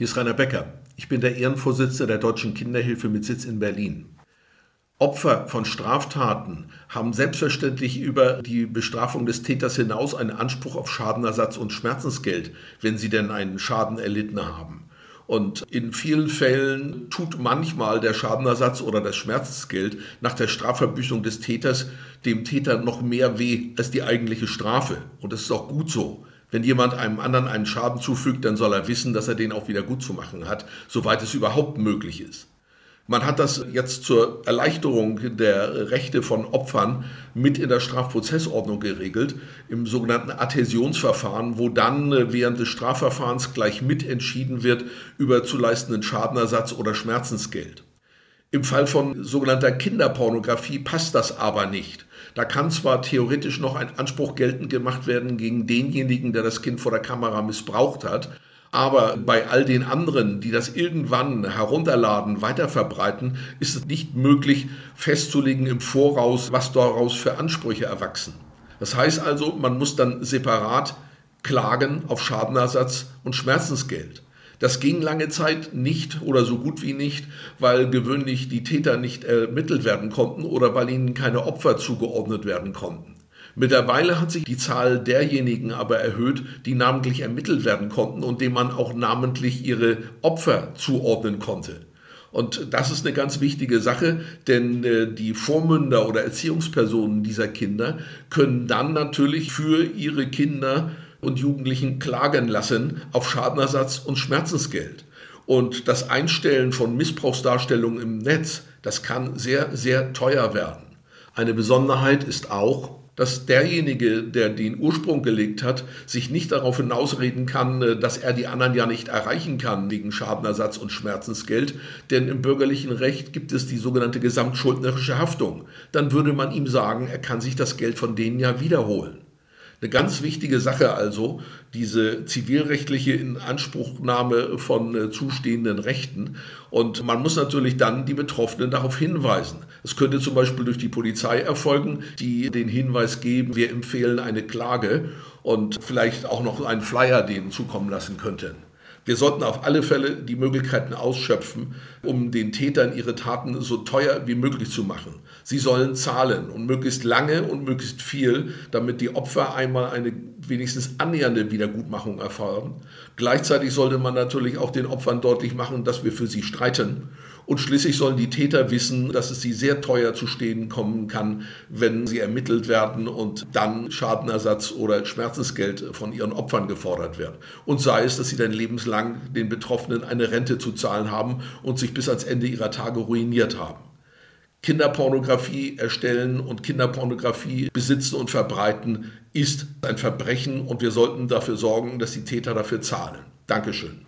Hier ist Rainer Becker. Ich bin der Ehrenvorsitzende der Deutschen Kinderhilfe mit Sitz in Berlin. Opfer von Straftaten haben selbstverständlich über die Bestrafung des Täters hinaus einen Anspruch auf Schadenersatz und Schmerzensgeld, wenn sie denn einen Schaden erlitten haben. Und in vielen Fällen tut manchmal der Schadenersatz oder das Schmerzensgeld nach der Strafverbüßung des Täters dem Täter noch mehr weh als die eigentliche Strafe. Und das ist auch gut so. Wenn jemand einem anderen einen Schaden zufügt, dann soll er wissen, dass er den auch wieder gut zu machen hat, soweit es überhaupt möglich ist. Man hat das jetzt zur Erleichterung der Rechte von Opfern mit in der Strafprozessordnung geregelt, im sogenannten Adhäsionsverfahren, wo dann äh, während des Strafverfahrens gleich mitentschieden wird über zu leistenden Schadenersatz oder Schmerzensgeld. Im Fall von sogenannter Kinderpornografie passt das aber nicht. Da kann zwar theoretisch noch ein Anspruch geltend gemacht werden gegen denjenigen, der das Kind vor der Kamera missbraucht hat, aber bei all den anderen, die das irgendwann herunterladen, weiterverbreiten, ist es nicht möglich festzulegen im Voraus, was daraus für Ansprüche erwachsen. Das heißt also, man muss dann separat klagen auf Schadenersatz und Schmerzensgeld. Das ging lange Zeit nicht oder so gut wie nicht, weil gewöhnlich die Täter nicht ermittelt werden konnten oder weil ihnen keine Opfer zugeordnet werden konnten. Mittlerweile hat sich die Zahl derjenigen aber erhöht, die namentlich ermittelt werden konnten und denen man auch namentlich ihre Opfer zuordnen konnte. Und das ist eine ganz wichtige Sache, denn äh, die Vormünder oder Erziehungspersonen dieser Kinder können dann natürlich für ihre Kinder und Jugendlichen klagen lassen auf Schadenersatz und Schmerzensgeld. Und das Einstellen von Missbrauchsdarstellungen im Netz, das kann sehr, sehr teuer werden. Eine Besonderheit ist auch, dass derjenige, der den Ursprung gelegt hat, sich nicht darauf hinausreden kann, äh, dass er die anderen ja nicht erreichen kann wegen Schadenersatz und Schmerzensgeld. Denn im bürgerlichen Recht gibt es die sogenannte gesamtschuldnerische Haftung. Dann würde man ihm sagen, er kann sich das Geld von denen ja wiederholen. Eine ganz wichtige Sache also, diese zivilrechtliche Inanspruchnahme von äh, zustehenden Rechten. Und man muss natürlich dann die Betroffenen darauf hinweisen. Es könnte zum Beispiel durch die Polizei erfolgen, die den Hinweis geben, wir empfehlen eine Klage und vielleicht auch noch einen Flyer denen zukommen lassen könnten. Wir sollten auf alle Fälle die Möglichkeiten ausschöpfen, um den Tätern ihre Taten so teuer wie möglich zu machen. Sie sollen zahlen und möglichst lange und möglichst viel, damit die Opfer einmal eine wenigstens annähernde Wiedergutmachung erfahren. Gleichzeitig sollte man natürlich auch den Opfern deutlich machen, dass wir für sie streiten und schließlich sollen die Täter wissen, dass es sie sehr teuer zu stehen kommen kann, wenn sie ermittelt werden und dann Schadenersatz oder Schmerzensgeld von ihren Opfern gefordert wird. Und sei es, dass sie dann lebenslang den Betroffenen eine Rente zu zahlen haben und sich bis ans Ende ihrer Tage ruiniert haben. Kinderpornografie erstellen und Kinderpornografie besitzen und verbreiten ist ein Verbrechen und wir sollten dafür sorgen, dass die Täter dafür zahlen. Dankeschön.